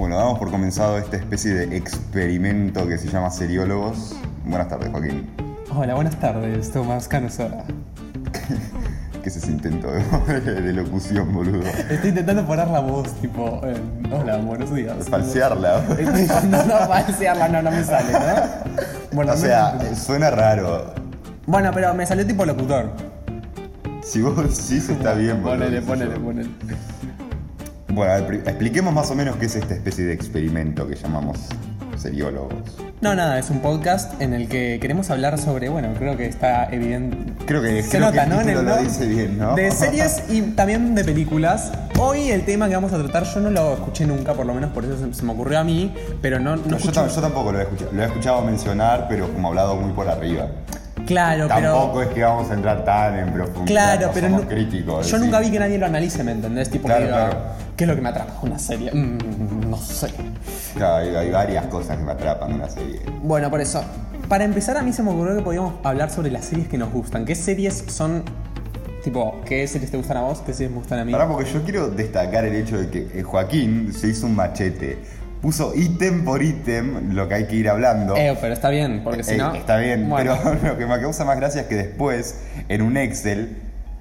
Bueno, damos por comenzado esta especie de experimento que se llama Seriólogos. Buenas tardes, Joaquín. Hola, buenas tardes, Tomás Canosora. ¿Qué es ese intento de, de locución, boludo? Estoy intentando poner la voz, tipo, eh, hola, buenos días. Falsearla. Estoy no, no, falsearla, no, no me sale, ¿no? Bueno, O me- sea, suena raro. bueno, pero me salió tipo locutor. Si vos decís está bien, boludo. Ponele, ponele, ponele. Bueno, a ver, pri- expliquemos más o menos qué es esta especie de experimento que llamamos seriólogos. No, nada, es un podcast en el que queremos hablar sobre, bueno, creo que está evidente. Creo que, Se creo nota, que el ¿no? En título el lo no- dice bien, ¿no? De series y también de películas. Hoy el tema que vamos a tratar yo no lo escuché nunca, por lo menos por eso se, se me ocurrió a mí, pero no, no yo, tam- yo tampoco lo he escuchado. Lo he escuchado mencionar, pero como hablado muy por arriba. Claro, pero... Tampoco es que vamos a entrar tan en profundidad. Claro, no pero somos no- críticos. yo nunca vi que nadie lo analice, ¿me entendés? Tipo, Claro, que claro. ¿Qué es lo que me atrapa? Una serie. Mm, no sé. Claro, hay, hay varias cosas que me atrapan en una serie. Bueno, por eso. Para empezar, a mí se me ocurrió que podíamos hablar sobre las series que nos gustan. ¿Qué series son. Tipo, ¿qué series te gustan a vos? ¿Qué series me gustan a mí? Ahora, porque yo quiero destacar el hecho de que eh, Joaquín se hizo un machete. Puso ítem por ítem lo que hay que ir hablando. Eh, pero está bien, porque si Eh, no. Está bien, Bueno. pero lo que me causa más gracia es que después, en un Excel,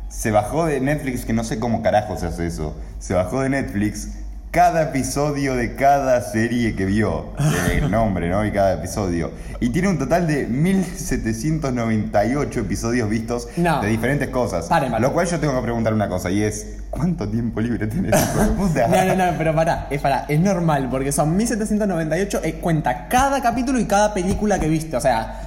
se bajó de Netflix, que no sé cómo carajo se hace eso, se bajó de Netflix cada episodio de cada serie que vio, el nombre, ¿no? Y cada episodio. Y tiene un total de 1798 episodios vistos No. de diferentes cosas. Paren, lo cual yo tengo que preguntar una cosa, y es, ¿cuánto tiempo libre tenés, puta? No, no, no, pero pará, es pará, es normal, porque son 1798, eh, cuenta cada capítulo y cada película que viste, o sea.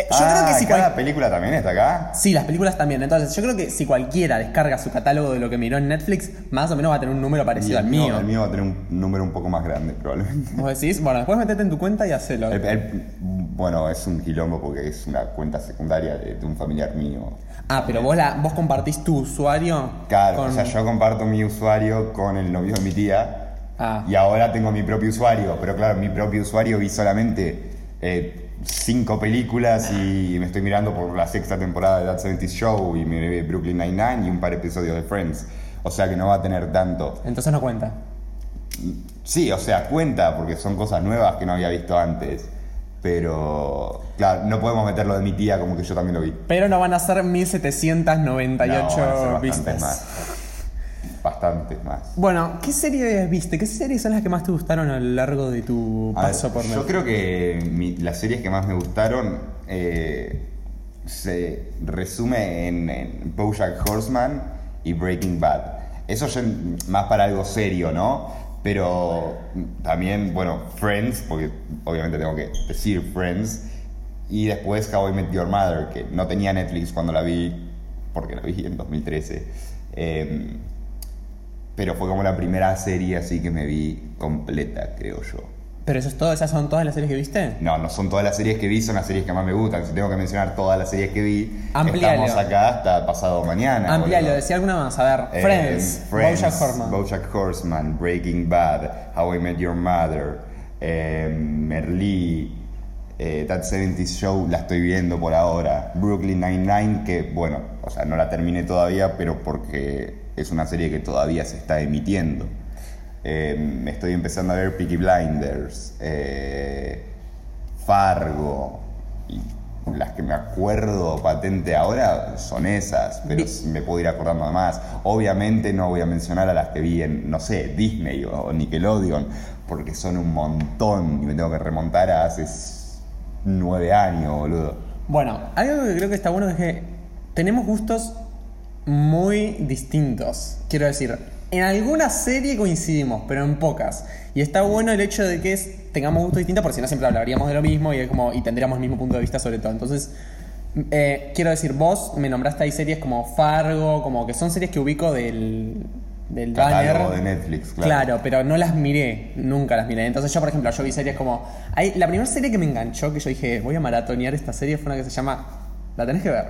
Eh, yo Ah, creo que si cada cual- película también está acá. Sí, las películas también. Entonces, yo creo que si cualquiera descarga su catálogo de lo que miró en Netflix, más o menos va a tener un número parecido al mío. El mío va a tener un número un poco más grande, probablemente. Vos decís, bueno, después metete en tu cuenta y hacelo. El- el- bueno, es un quilombo porque es una cuenta secundaria de, de un familiar mío. Ah, pero vos, la, vos compartís tu usuario. Claro, con- o sea, yo comparto mi usuario con el novio de mi tía Ah. y ahora tengo mi propio usuario, pero claro, mi propio usuario vi solamente eh, cinco películas y me estoy mirando por la sexta temporada de That 70 Show y me ve Brooklyn Nine-Nine y un par de episodios de Friends. O sea que no va a tener tanto. Entonces no cuenta. Sí, o sea, cuenta porque son cosas nuevas que no había visto antes. Pero, claro, no podemos meterlo de mi tía como que yo también lo vi. Pero no van a ser No, van a 1798 ser vistas. más. Bastantes más. Bueno, ¿qué series viste? ¿Qué series son las que más te gustaron a lo largo de tu ver, paso por yo Netflix? creo que mi- las series que más me gustaron eh, se resume en, en BoJack Horseman y Breaking Bad. Eso ya más para algo serio, ¿no? Pero también, bueno, Friends, porque obviamente tengo que decir Friends, y después How I Met Your Mother, que no tenía Netflix cuando la vi, porque la vi en 2013. Em, pero fue como la primera serie así que me vi completa, creo yo. ¿Pero eso es todo? ¿Esas son todas las series que viste? No, no son todas las series que vi, son las series que más me gustan. Si tengo que mencionar todas las series que vi, Amplialo. estamos acá hasta pasado mañana. Amplialo, decía alguna más. A ver, Eh, Friends, Friends, BoJack Horseman. BoJack Horseman, Breaking Bad, How I Met Your Mother, eh, Merlí, eh, That 70 Show, la estoy viendo por ahora. Brooklyn Nine-Nine, que bueno, o sea, no la terminé todavía, pero porque es una serie que todavía se está emitiendo. Eh, estoy empezando a ver Peaky Blinders, eh, Fargo, y las que me acuerdo patente ahora son esas, pero me puedo ir acordando de más. Obviamente no voy a mencionar a las que vi en, no sé, Disney o Nickelodeon, porque son un montón y me tengo que remontar a hace nueve años, boludo. Bueno, algo que creo que está bueno es que tenemos gustos muy distintos. Quiero decir, en alguna serie coincidimos, pero en pocas. Y está bueno el hecho de que es- tengamos gustos distintos, porque si no siempre hablaríamos de lo mismo y, es como, y tendríamos el mismo punto de vista sobre todo. Entonces, eh, quiero decir, vos me nombraste ahí series como Fargo, como que son series que ubico del, del Catálogo banner. de Netflix, claro. Claro, pero no las miré, nunca las miré. Entonces yo, por ejemplo, yo vi series como... Hay, la primera serie que me enganchó, que yo dije, voy a maratonear esta serie, fue una que se llama... La tenés que ver.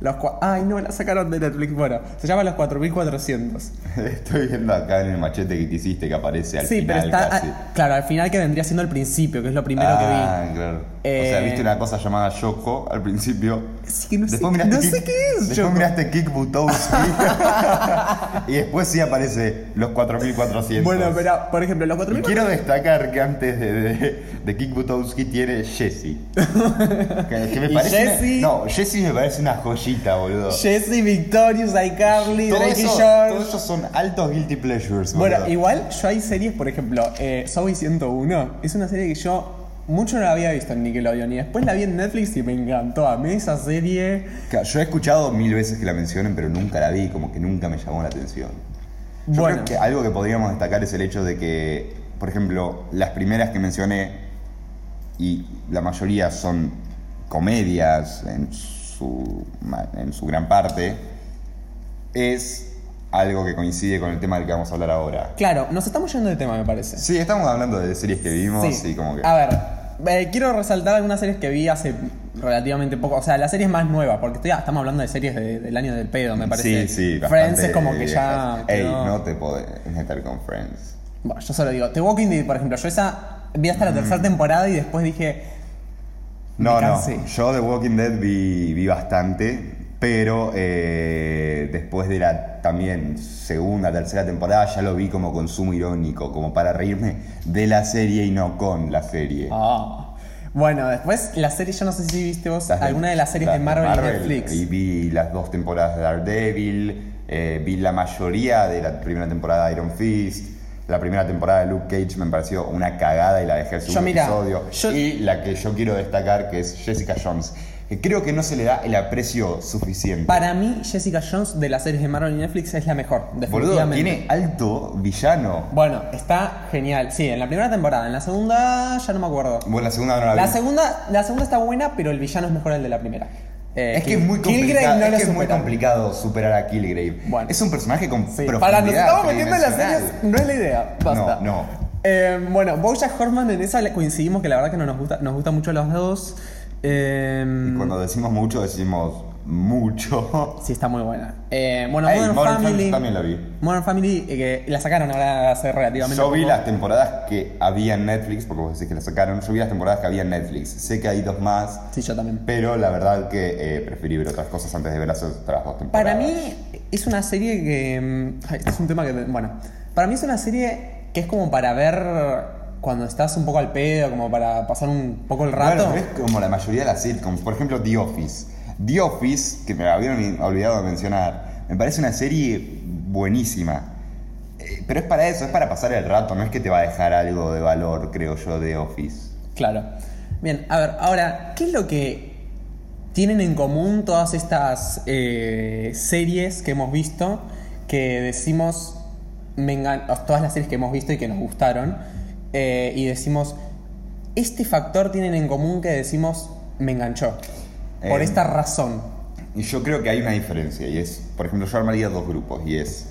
Los Ay, no, la sacaron de Netflix. Bueno, se llama Los 4400. Estoy viendo acá en el machete que te hiciste que aparece al Sí, final pero está. casi. ah, claro, al final que vendría siendo el principio, que es lo primero ah, que claro. o Eh, sea, viste una cosa llamada Yoko al principio. Sí, que no sé- después miraste no sé qué es Después Yoko. miraste Kick Butowski. y después sí aparece los 4400. vi. Bueno, pero, por ejemplo, los Y 4400. quiero destacar que antes de, de, de Kick Butowski tiene Jessie. Que, que me parece. Jessie- No, Jessie me parece una joyita, boludo. Jesse, Victorious, iCarly, Drake y eso- George. todos ellos son altos guilty pleasures, Bueno, boludo. igual yo hay series, por ejemplo, eh, Zoe 101 es una serie que yo mucho no la había visto en Nickelodeon y después la vi en Netflix y me encantó. A mí esa serie. Yo he escuchado mil veces que la mencionen, pero nunca la vi, como que nunca me llamó la atención. Yo Bueno. creo que algo que podríamos destacar es el hecho de que, por ejemplo, las primeras que mencioné, y la mayoría son comedias en su, en su gran parte, es algo que coincide con el tema del que vamos a hablar ahora. Claro, nos estamos yendo de tema, me parece. Sí, estamos hablando de series que vimos Sí. y como que... A ver, eh, quiero resaltar algunas series que vi hace relativamente poco. O sea, las series más nuevas, porque estoy- estamos hablando de series de- del año del pedo, me parece. Sí, sí, Friends es como que viejas. ya. Ey, no te podés meter con Friends. Bueno, yo solo digo, The Walking Dead, por ejemplo, yo esa vi hasta la tercera temporada y después dije. No, no. Yo The Walking Dead vi, vi bastante, pero eh, después de la también segunda, tercera temporada ya lo vi como consumo irónico, como para reírme de la serie y no con la serie. Ah. Bueno, después la serie, yo no sé si viste vos Las alguna de las series de Marvel, y Netflix. Y vi las dos temporadas de Daredevil, eh, vi la mayoría de la primera temporada de Iron Fist. La primera temporada de Luke Cage me pareció una cagada y la dejé mira, episodio. yo- Y la que yo quiero destacar, que es Jessica Jones, que creo que no se le da el aprecio suficiente. Para mí, Jessica Jones de las series de Marvel y Netflix es la mejor, Boludo, definitivamente. tiene alto villano. Bueno, está genial. Sí, en la primera temporada, en la segunda ya no me acuerdo. Bueno, la segunda no la vi. La segunda, la segunda está buena, pero el villano es mejor el de la primera. Eh, Es que es muy complicado, no es lo que es muy supera. complicado superar a Killgrave. Bueno. Es un personaje con Sí, profundidad para, nos estamos metiendo en las series, no es la idea. Basta. No, no. Eh, bueno, Bojack Horseman en esa coincidimos que la verdad que no nos gusta, nos gusta mucho a los dos. Eh, Y cuando decimos mucho, decimos mucho. Sí, está muy buena. Eh, bueno, Ey, Modern, Modern Family. Family también la vi. Modern Family, eh, que la sacaron ahora hace relativamente Yo vi poco. las temporadas que había en Netflix, porque vos decís que las sacaron. Yo vi las temporadas que había en Netflix. Sé que hay dos más, Sí, yo también. pero la verdad que eh, preferí ver otras cosas antes de ver las otras dos temporadas. Para mí es una serie que... mm, ay, Este es un tema que... Bueno, para mí es una serie que es como para ver cuando estás un poco al pedo, como para pasar un poco el rato. Bueno, pero es como la mayoría de las sitcoms. Por ejemplo, The Office. The Office, que me habían olvidado de mencionar, me parece una serie buenísima. Eh, Pero es para eso, es para pasar el rato, no es que te va a dejar algo de valor, creo yo, The Office. Claro. Bien, a ver, ahora, ¿qué es lo que tienen en común todas estas eh, series que hemos visto que decimos, me todas las series que hemos visto y que nos gustaron, eh, y decimos, este factor tienen en común que decimos, me enganchó, por Eh, esta razón? Y yo creo que hay una diferencia, y es, por ejemplo, yo armaría dos grupos, y es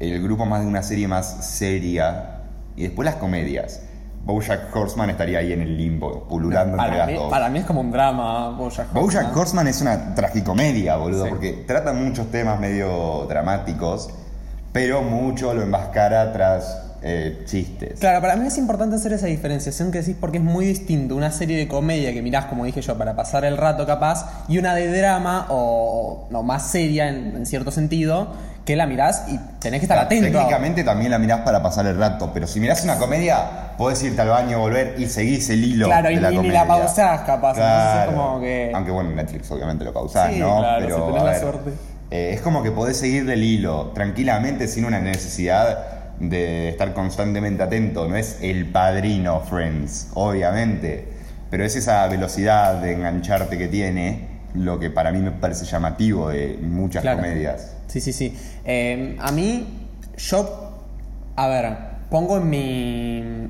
el grupo más de una serie más seria, y después las comedias. Bojack Horseman estaría ahí en el limbo, pululando entre Para las mí, dos. para mí es como un drama, Bojack Bojack Horseman. Horseman es una tragicomedia, boludo, Sí. porque trata muchos temas medio dramáticos, pero mucho lo enmascara tras eh, chistes. Claro, para mí es importante hacer esa diferenciación que decís porque es muy distinto una serie de comedia que mirás, como dije yo, para pasar el rato capaz, y una de drama o no, más seria en, en cierto sentido, que la mirás y tenés que estar atento. Técnicamente también la mirás para pasar el rato, pero si mirás una comedia, podés irte al baño, volver y seguís el hilo Claro, de y la ni- la pausás, capaz, es Claro. como que- Aunque bueno, en Netflix obviamente lo pausás, Sí, ¿no? claro, pero si tenés la suerte. eh, es como que podés seguir del hilo tranquilamente sin una necesidad de estar constantemente atento. No es el padrino Friends, obviamente, pero es esa velocidad de engancharte que tiene lo que para mí me parece llamativo de muchas Claro. comedias. Sí, sí, sí. Eh, a mí, yo, a ver, pongo en mi...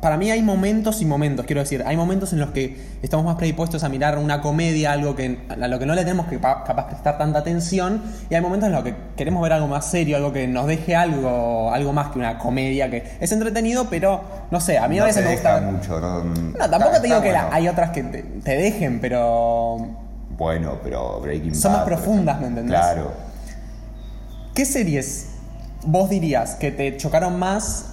Para mí hay momentos y momentos, quiero decir, hay momentos en los que estamos más predispuestos a mirar una comedia, algo que a lo que no le tenemos que pa- capaz prestar tanta atención, y hay momentos en los que queremos ver algo más serio, algo que nos deje algo, algo más que una comedia, que es entretenido, pero no sé, a mí a veces me gusta... mucho, ¿no? No, tampoco Está- te digo está que la- hay otras que te, te dejen, pero... Bueno, pero Breaking Son más Bad, profundas. ¿me entendés? Claro. ¿Qué series vos dirías que te chocaron más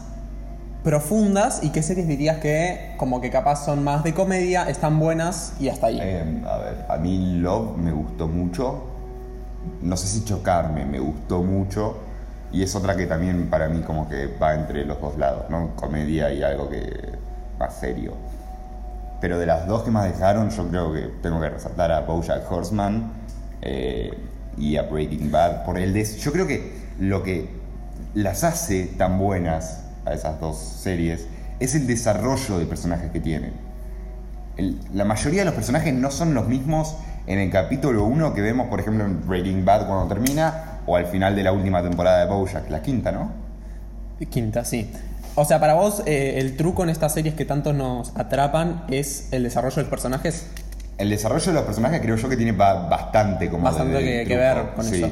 profundas y qué series dirías que como que capaz son más de comedia, están buenas y hasta ahí? Eh, a ver, a mí Love me gustó mucho. No sé si chocarme, me gustó mucho. Y es otra que también para mí como que va entre los dos lados, ¿no? Comedia y algo que más serio. Pero de las dos que más dejaron, yo creo que tengo que resaltar a Bojack Horseman eh, y a Breaking Bad. Por el des yo creo que lo que las hace tan buenas a esas dos series es el desarrollo de personajes que tienen. El- la mayoría de los personajes no son los mismos en el capítulo 1 que vemos, por ejemplo, en Breaking Bad cuando termina, o al final de la última temporada de Bojack, la quinta, ¿no? Quinta, sí. O sea, para vos eh, el truco en estas series que tanto nos atrapan es el desarrollo de los personajes. El desarrollo de los personajes creo yo que tiene ba- bastante como Bastante de- de que- ver con sí. eso.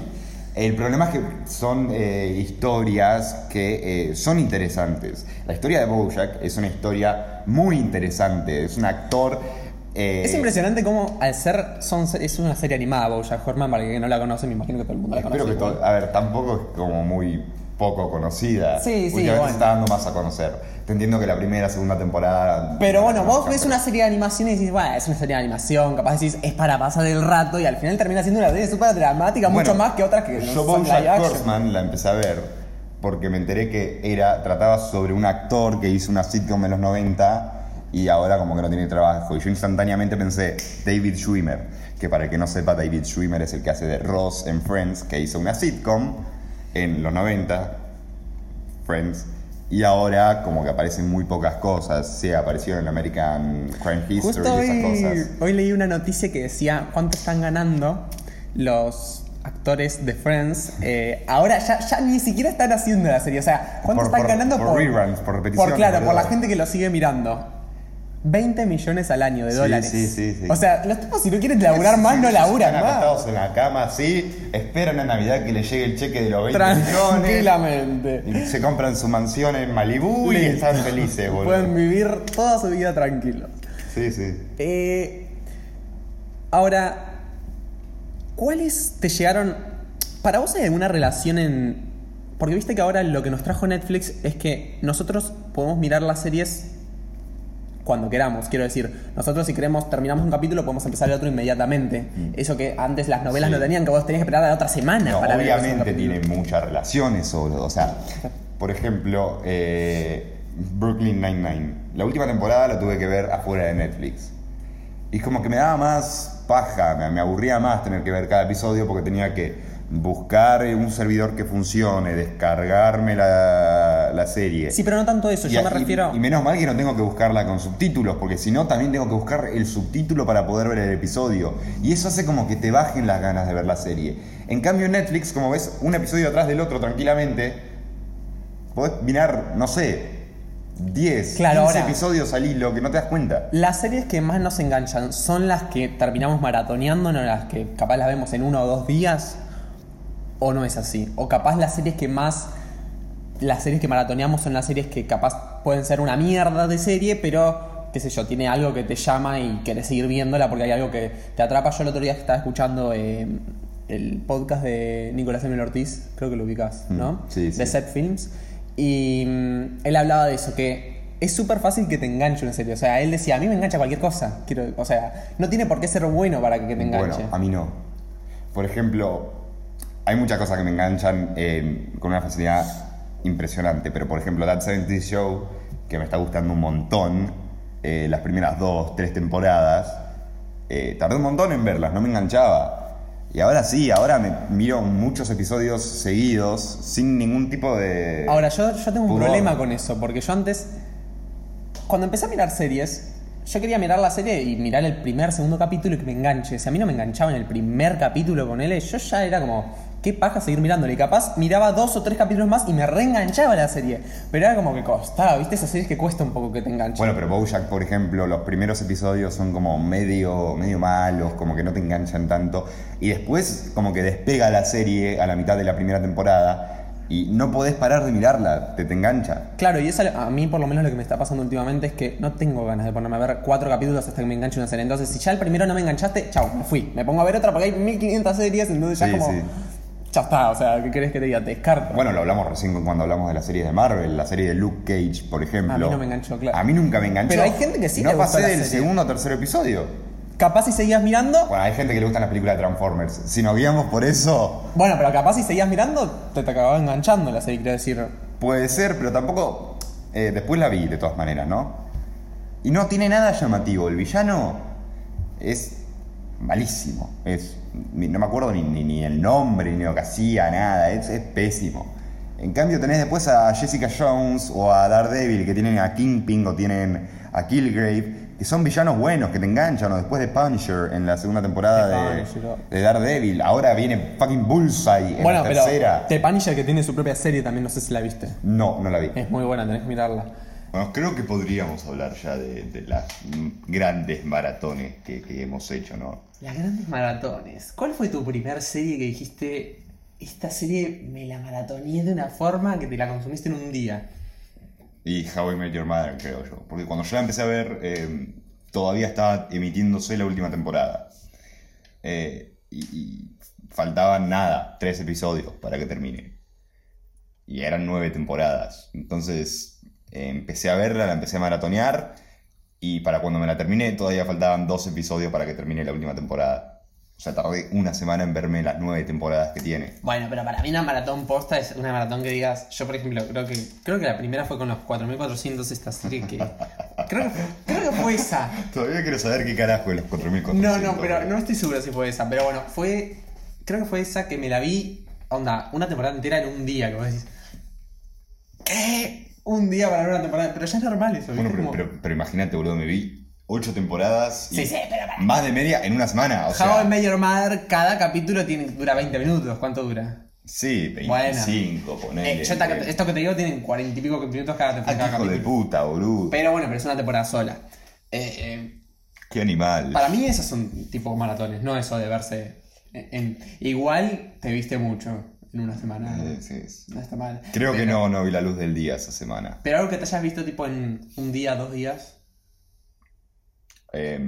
El problema es que son eh, historias que eh, son interesantes. La historia de Bojack es una historia muy interesante. Es un actor... eh, Es impresionante cómo al ser son es una serie animada Bojack Horseman para que no la conoce, me imagino que todo el mundo la conoce. Espero que todo- a ver, tampoco es como muy poco conocida. Sí, sí, Últimamente bueno. se está dando más a conocer. Te entiendo que la primera, segunda temporada. Pero bueno, no vos ves una serie de animación y decís, bueno, es una serie de animación, capaz decís, es para pasar el rato y al final termina siendo una serie súper dramática, Bueno, mucho más que otras que no Yo son action. Horseman la empecé a ver porque me enteré que era trataba sobre un actor que hizo una sitcom en los 90 y ahora como que no tiene trabajo. Y yo instantáneamente pensé, David Schwimmer, que para el que no sepa, David Schwimmer es el que hace de Ross en Friends, que hizo una sitcom en los 90, Friends, y ahora como que aparecen muy pocas cosas. Sí, apareció en American Crime History Justo y esas hoy, cosas. hoy leí una noticia que decía cuánto están ganando los actores de Friends. Eh, ahora ya, ya ni siquiera están haciendo la serie. O sea, cuánto Por- están por- ganando por reruns, por repeticiones, Por, claro, por la gente que lo sigue mirando. 20 millones al año de Sí, dólares. sí, sí, sí. O sea, los tipos si no quieren laburar más, no laburan Están más. acostados en la cama así, esperan a Navidad que les llegue el cheque de los 20 millones. Tranquilamente. Y se compran su mansión en Malibú y están felices, boludo. Pueden vivir toda su vida tranquilos. Sí, sí. Eh, ahora, ¿cuáles te llegaron? ¿Para vos hay alguna relación en.? Porque viste que ahora lo que nos trajo Netflix es que nosotros podemos mirar las series cuando queramos. Quiero decir, nosotros si queremos terminamos un capítulo podemos empezar el otro inmediatamente. Eso que antes las novelas Mm. Sí. no tenían, que vos tenías que esperar a la otra semana No, para obviamente tiene muchas relaciones sobre, o sea, por ejemplo, eh, Brooklyn Nine-Nine. La última temporada la tuve que ver afuera de Netflix. Y como que me daba más paja, me, me aburría más tener que ver cada episodio porque tenía que buscar un servidor que funcione, descargarme la, la serie. Sí, pero no tanto eso, Y yo me y- refiero. Y, menos mal que no tengo que buscarla con subtítulos, porque si no también tengo que buscar el subtítulo para poder ver el episodio. Y eso hace como que te bajen las ganas de ver la serie. En cambio Netflix, como ves un episodio atrás del otro tranquilamente, podés mirar, no sé, 10, Claro, 15 ahora- episodios al hilo que no te das cuenta. Las series que más nos enganchan son las que terminamos maratoneando, no las que capaz las vemos en uno o dos días, o no es así. O capaz las series que más. Las series que maratoneamos son las series que capaz pueden ser una mierda de serie, pero qué sé yo, tiene algo que te llama y querés seguir viéndola porque hay algo que te atrapa. Yo el otro día estaba escuchando eh, el podcast de Nicolás Emil Ortiz, creo que lo ubicás, ¿no? Mm, sí, sí. De Set Films. Y mm, él hablaba de eso, que es súper fácil que te enganche una serie. O sea, él decía, a mí me engancha cualquier cosa. Quiero, o sea, no tiene por qué ser bueno para que te enganche. Bueno, a mí no. Por ejemplo, hay muchas cosas que me enganchan eh, con una facilidad impresionante, pero por ejemplo, That 70 Show, que me está gustando un montón, eh, las primeras dos, tres temporadas, eh, tardé un montón en verlas, no me enganchaba. Y ahora sí, ahora me miro muchos episodios seguidos sin ningún tipo de... Ahora, yo, yo tengo un Pudor. problema con eso, porque yo antes, cuando empecé a mirar series, yo quería mirar la serie y mirar el primer, segundo capítulo y que me enganche. Si a mí no me enganchaba en el primer capítulo con él, yo ya era como, qué paja seguir mirándole. Y capaz miraba dos o tres capítulos más y me reenganchaba la serie. Pero era como que costaba, ¿viste? Esas series que cuesta un poco que te enganchen. Bueno, pero Bojack, por ejemplo, los primeros episodios son como medio, medio malos, como que no te enganchan tanto. Y después como que despega la serie a la mitad de la primera temporada Y no podés parar de mirarla, te, te engancha. Claro, y eso a mí por lo menos lo que me está pasando últimamente es que no tengo ganas de ponerme a ver cuatro capítulos hasta que me enganche una serie. Entonces, si ya el primero no me enganchaste, chau, me fui. Me pongo a ver otra porque hay 1500 series, entonces ya Sí, como... sí. Ya está, o sea, ¿qué querés que te diga? Te descarto. Bueno, lo hablamos recién cuando hablamos de las series de Marvel, la serie de Luke Cage, por ejemplo. A mí no me enganchó, claro. A mí nunca me enganchó. Pero hay gente que sí No le pasé del serie. segundo o tercer episodio. Capaz si seguías mirando... Bueno, hay gente que le gustan las películas de Transformers. Si nos guiamos por eso, Bueno, pero capaz si seguías mirando, te, te acababa enganchando la serie, quiero decir. puede ser, pero tampoco. eh, después la vi, de todas maneras, ¿no? Y no tiene nada llamativo. El villano es malísimo. Es, no me acuerdo ni, ni- ni el nombre, ni lo que hacía, nada. Es, es pésimo. En cambio, tenés después a Jessica Jones o a Daredevil, que tienen a Kingpin o tienen a Killgrave, que son villanos buenos, que te enganchan. O después de Punisher en la segunda temporada De de, oh. de Daredevil. Ahora viene fucking Bullseye en bueno, la pero tercera. The Punisher que tiene su propia serie también, no sé si la viste. No, no la vi. Es muy buena, tenés que mirarla. Bueno, creo que podríamos hablar ya de, de las grandes maratones que, que hemos hecho, ¿no? Las grandes maratones. ¿Cuál fue tu primer serie que dijiste, esta serie me la maratoneé de una forma que te la consumiste en un día? Y How I Met Your Mother, creo yo. Porque cuando yo la empecé a ver, eh, todavía estaba emitiéndose la última temporada. Eh, y, y faltaban nada, tres episodios para que termine. Y eran nueve temporadas. Entonces empecé a verla, la empecé a maratonear. Y para cuando me la terminé, todavía faltaban dos episodios para que termine la última temporada. O sea, tardé una semana en verme las nueve temporadas que tiene. Bueno, pero para mí una maratón posta es una maratón que digas, yo por ejemplo, creo que creo que la primera fue con los 4400 esta serie que creo que creo que fue esa. Todavía quiero saber qué carajo de los 4400. No, no, pero no estoy seguro si fue esa, pero bueno, fue creo que fue esa que me la vi onda, una temporada entera en un día, vos decís ¿Qué? Un día para ver una temporada, pero ya es normal eso, Bueno, pero, pero, pero imagínate, boludo, me vi ocho temporadas y Sí, sí, pero para- más de media en una semana. O How sea, I Met Your Mother, cada capítulo tiene, dura 20 minutos. ¿Cuánto dura? sí, Bueno. 25, ponele. Eh, yo esto que te digo tienen 40 y pico minutos cada, Ah, cada qué hijo de puta, boludo. Pero bueno, pero es una temporada sola. Eh, eh, Qué animal. para mí esos son tipo maratones, no eso de verse en, en- Igual te viste mucho en una semana. Eh, sí, sí. No está mal. Creo que no, no vi la luz del día esa semana. Pero algo que te hayas visto tipo en un día, dos días. Eh,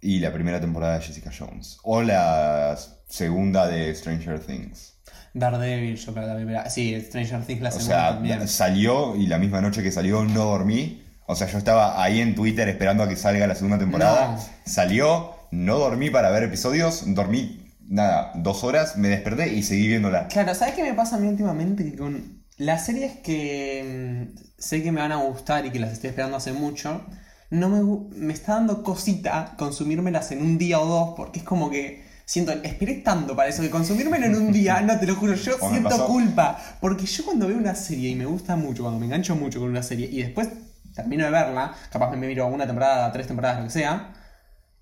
y la primera temporada de Jessica Jones. O la segunda de Stranger Things. Daredevil, yo creo la primera. Sí, Stranger Things la O segunda sea, también. salió y la misma noche que salió no dormí. O sea, yo estaba ahí en Twitter esperando a que salga la segunda temporada. No. Salió, no dormí para ver episodios, dormí, nada, dos horas, me desperté y seguí viéndola. Claro, ¿sabes qué me pasa a mí últimamente? Que con las series que mm, sé que me van a gustar y que las estoy esperando hace mucho, no me, me está dando cosita consumírmelas en un día o dos, porque es como que siento, esperé tanto para eso, que consumírmelo en un día, no te lo juro, yo ¿Cómo me siento culpa. Porque yo cuando veo una serie y me gusta mucho, cuando me engancho mucho con una serie y después termino de verla, capaz me miro una temporada, tres temporadas, lo que sea,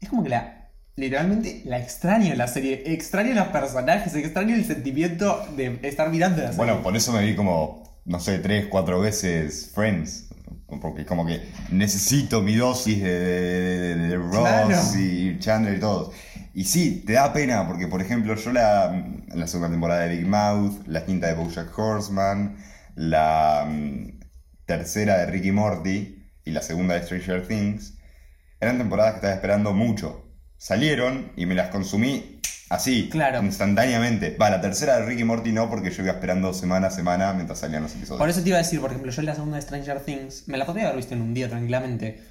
es como que la. Literalmente la extraño la serie, extraño los personajes, extraño el sentimiento de estar mirando la serie. Bueno, por eso me vi como, no sé, tres, cuatro veces Friends. Porque como que necesito mi dosis de, de- de- de Ross Claro. y Chandler y todos. Y sí, te da pena, porque por ejemplo yo la, la segunda temporada de Big Mouth, la quinta de Bojack Horseman, la mm, tercera de Ricky Morty y la segunda de Stranger Things, eran temporadas que estaba esperando mucho. Salieron y me las consumí así, Claro. instantáneamente. Va, la tercera de Ricky Morty no, porque yo iba esperando semana a semana mientras salían los episodios. Por eso te iba a decir, por ejemplo, yo la segunda de Stranger Things me la podría haber visto en un día tranquilamente.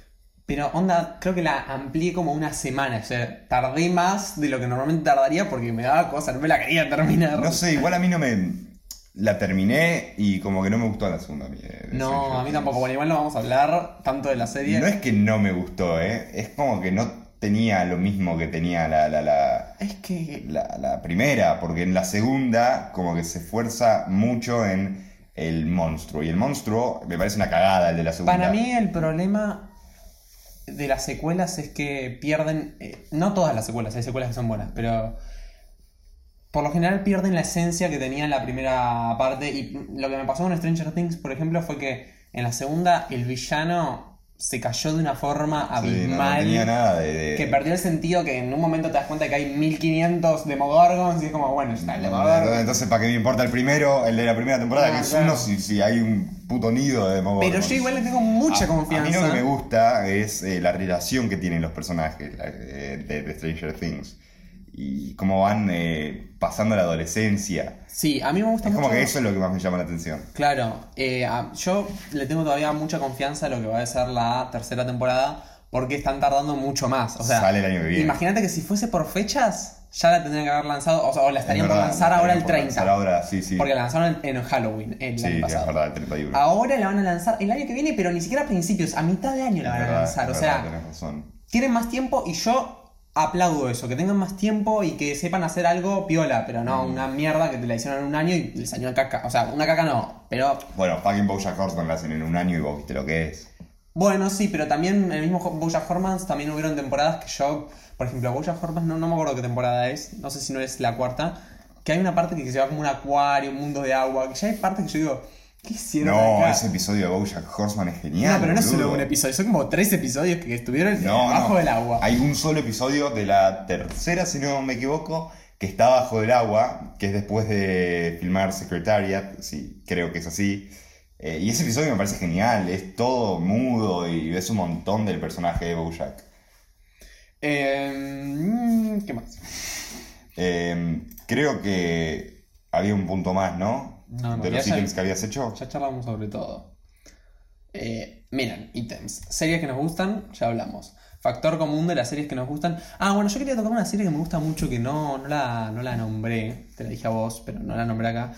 Pero onda, creo que la amplié como una semana. O sea, tardé más de lo que normalmente tardaría porque me daba cosa, no me la quería terminar. No sé, igual a mí no me. La terminé y como que no me gustó la segunda. de- de No, a mí tampoco. Bueno, igual no vamos a hablar tanto de la serie. No es que no me gustó, ¿eh? Es como que no tenía lo mismo que tenía la, la, la, Es que. la- la primera, porque en la segunda como que se esfuerza mucho en el monstruo. Y el monstruo me parece una cagada el de la segunda. Para mí el problema de las secuelas es que pierden, eh, no todas las secuelas, hay secuelas que son buenas, pero por lo general pierden la esencia que tenía en la primera parte y lo que me pasó con Stranger Things, por ejemplo, fue que en la segunda el villano se cayó de una forma Sí, no, abismal. tenía nada de. de- Que perdió el sentido que en un momento te das cuenta que hay 1500 Demogorgons y es como, bueno, está el Demogorgon. Entonces, ¿para qué me importa el primero, el de la primera temporada, que es claro. uno, si, si hay un puto nido de Demogorgons? Pero yo igual le tengo mucha A- confianza. A mí lo que me gusta es eh, la relación que tienen los personajes eh, de, de Stranger Things. Y cómo van eh, pasando la adolescencia. Sí, a mí me gusta Es mucho. como que eso es lo que más me llama la atención. Claro, eh, a- yo le tengo todavía mucha confianza a lo que va a ser la tercera temporada porque están tardando mucho más. O sea, Sale el año que viene. imagínate que si fuese por fechas, ya la tendrían que haber lanzado, o sea, o la estarían Es por lanzar la ahora el estarían por 30. lanzar ahora, sí, sí. Porque la lanzaron en, en Halloween el Sí, año es pasado. verdad, el 31. Ahora la van a lanzar el año que viene, pero ni siquiera a principios, a mitad de año la Es van a verdad, lanzar. es O verdad, sea, tenés razón. tienen más tiempo y yo aplaudo eso, que tengan más tiempo y que sepan hacer algo piola, pero no Mm. una mierda que te la hicieron en un año y les salió una caca. O sea, una caca no, pero Bueno, fucking Bojack Horseman la hacen en un año y vos viste lo que es. bueno, sí, pero también en el mismo Bojack Horseman también hubieron temporadas que yo, por ejemplo, Bojack Horseman no, no me acuerdo qué temporada es, no sé si no es la cuarta, que hay una parte que se va como un acuario, un mundo de agua, que ya hay partes que yo digo, ¿qué hicieron No, acá? ese episodio de Bojack Horseman es genial. no, pero no es solo un episodio, son como tres episodios que estuvieron No, bajo no. del agua. Hay un solo episodio de la tercera, si no me equivoco, que está bajo del agua, que es después de filmar Secretariat, sí, creo que es así. Eh, y ese episodio me parece genial, es todo mudo y ves un montón del personaje de Bojack. Eh, mm, ¿Qué más? Eh, creo que había un punto más, ¿no? No, no, de los ítems que habías hecho. Ya charlamos sobre todo. Eh, miren, ítems. Series que nos gustan, ya hablamos. Factor común de las series que nos gustan. Ah, bueno, yo quería tocar una serie que me gusta mucho que no, no, la, no la nombré. Te la dije a vos, pero no la nombré acá.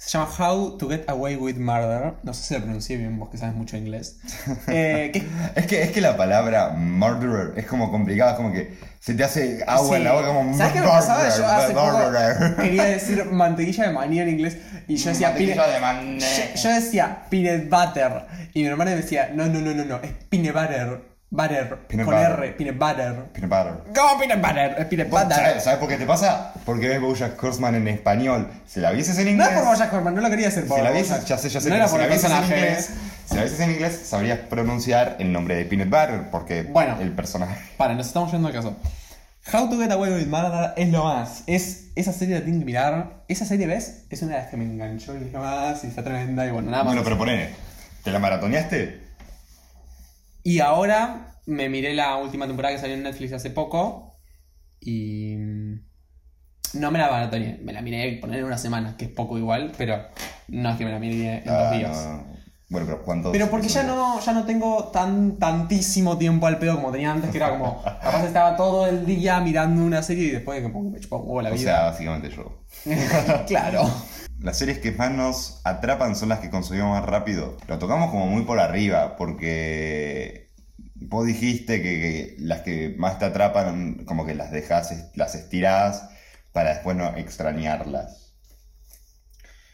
Se llama How to Get Away with Murder. No sé si la pronuncié bien, vos que sabes mucho inglés. Eh, que- Es que, es que la palabra murderer es como complicada, es como que se te hace agua en la boca como ¿Sabes qué me pasaba? Yo hace murderer. poco quería decir mantequilla de maní en inglés y yo decía Mantequilla peanut- de. Yo, yo decía peanut butter y mi hermana me decía no no no no no es peanut butter butter Peanut con butter. R peanut butter Peanut butter. ¿Cómo peanut butter? Es peanut butter. ¿Sabes, sabes por qué te pasa? Porque ves Bojack Horseman en español. Si la vieses en No inglés. es por Bojack Horseman, no lo quería hacer por si la vieses, ya sé, ya sé. No era si por la el vieses en personaje. inglés, si la vieses en inglés, sabrías pronunciar el nombre de Peanut Butter. Porque Bueno. el personaje. Para, nos estamos yendo al caso. How to Get Away with Murder es lo más. Es, esa serie la tienen que mirar. Esa serie, ¿ves? Es una de las que me enganchó y dije más y está tremenda y bueno, nada más. Bueno, pero ponele. ¿Te la maratoneaste? Y ahora me miré la última temporada que salió en Netflix hace poco y mm, no me la maratoneé, me la miré poner en una semana, que es poco igual, pero no es que me la miré en Ah, dos días. no, no. Bueno, pero ¿cuántos? Pero porque ya no, ya no tengo tan tantísimo tiempo al pedo como tenía antes, que era como, capaz estaba todo el día mirando una serie y después que me chupaba un huevo la O sea, vida. básicamente yo. claro. Las series que más nos atrapan son las que consumimos más rápido. Lo tocamos como muy por arriba, porque vos dijiste que, las que más te atrapan, como que las dejas, las estirás para después no extrañarlas.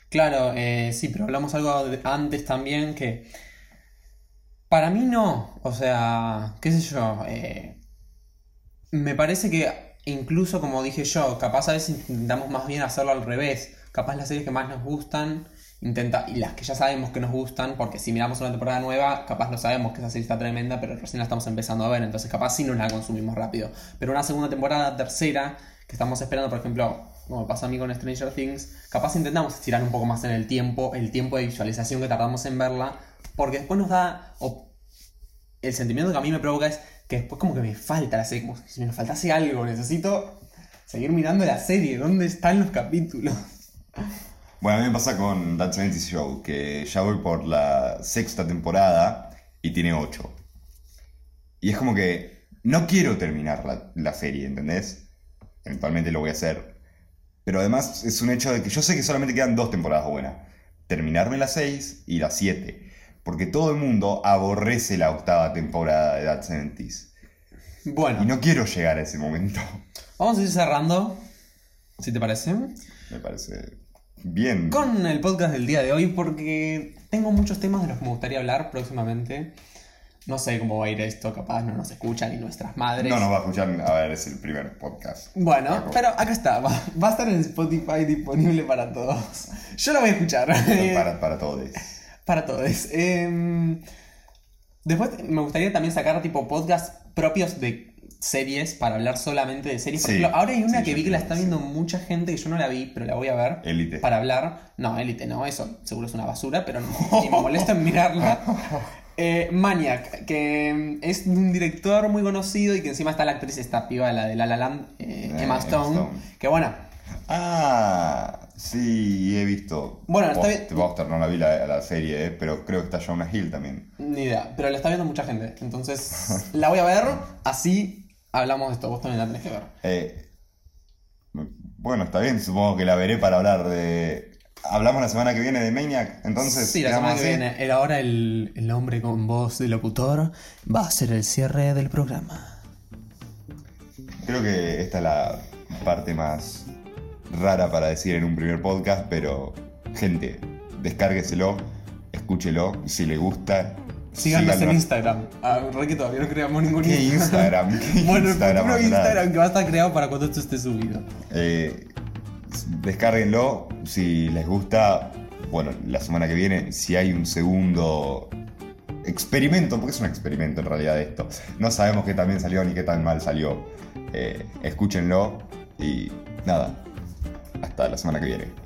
Claro, eh, sí, pero hablamos algo antes también que para mí no, o sea, qué sé yo, eh, me parece que incluso como dije yo, capaz a veces intentamos más bien hacerlo al revés, capaz las series que más nos gustan intenta y las que ya sabemos que nos gustan, porque si miramos una temporada nueva, capaz no sabemos que esa serie está tremenda, pero recién la estamos empezando a ver, entonces capaz sí nos la consumimos rápido, pero una segunda temporada, tercera, que estamos esperando, por ejemplo, como pasa a mí con Stranger Things, capaz intentamos estirar un poco más en el tiempo, el tiempo de visualización que tardamos en verla, porque después nos da, o el sentimiento que a mí me provoca es que después como que me falta la serie, como si me faltase algo, necesito seguir mirando la serie, ¿dónde están los capítulos? Bueno, a mí me pasa con That 70 Show, que ya voy por la sexta temporada y tiene ocho. Y es como que no quiero terminar la, la serie, ¿entendés? Eventualmente lo voy a hacer. Pero además es un hecho de que yo sé que solamente quedan dos temporadas buenas. Terminarme las seis y las siete. Porque todo el mundo aborrece la octava temporada de That 70s. Bueno, Y no quiero llegar a ese momento. vamos a ir cerrando, si te parece, Me parece bien. con el podcast del día de hoy, porque tengo muchos temas de los que me gustaría hablar próximamente. No sé cómo va a ir esto, capaz no nos escuchan ni nuestras madres. No nos va a escuchar, a ver, es el primer podcast. Bueno, Paco. pero acá está, va, va a estar en Spotify disponible para todos. Yo lo voy a escuchar. Para, para todos. Para todos. Em, Después me gustaría también sacar tipo podcasts propios de series para hablar solamente de series. Por Sí. ejemplo, ahora hay una Sí, que vi que la está viendo mucha gente que yo no la vi, pero la voy a ver. Élite. Para hablar. No, Élite no, eso seguro es una basura, pero no, ni me molesta en mirarla. Eh, Maniac, que es de un director muy conocido y que encima está la actriz esta piba, la de La La Land, eh, Eh, Emma Emma Stone. Stone. Que bueno, Ah, sí, he visto. Bueno, está Post- bien. Buster, no la vi la, la serie, eh, pero creo que está Jonah Hill también. ni idea, pero la está viendo mucha gente. Entonces, la voy a ver, así hablamos de esto. Vos también la tenés que ver. Eh, bueno, está bien, supongo que la veré para hablar de. Hablamos la semana que viene de Maniac, entonces. Sí, la semana que así. viene. Era ahora el, el hombre con voz de locutor va a ser el cierre del programa. Creo que esta es la parte más rara para decir en un primer podcast, pero gente, descárgueselo, escúchelo, si le gusta. Síganos en. Instagram. Ah, re que todavía no creamos ningún ¿Qué Instagram? ¿Qué bueno, Instagram el futuro? Instagram que va a estar creado para cuando esto esté subido. Eh, descárguenlo, si les gusta. Bueno, la semana que viene, si hay un segundo experimento, porque es un experimento en realidad esto. No sabemos qué tan bien salió ni qué tan mal salió. Eh, escúchenlo y nada. Hasta la semana que viene.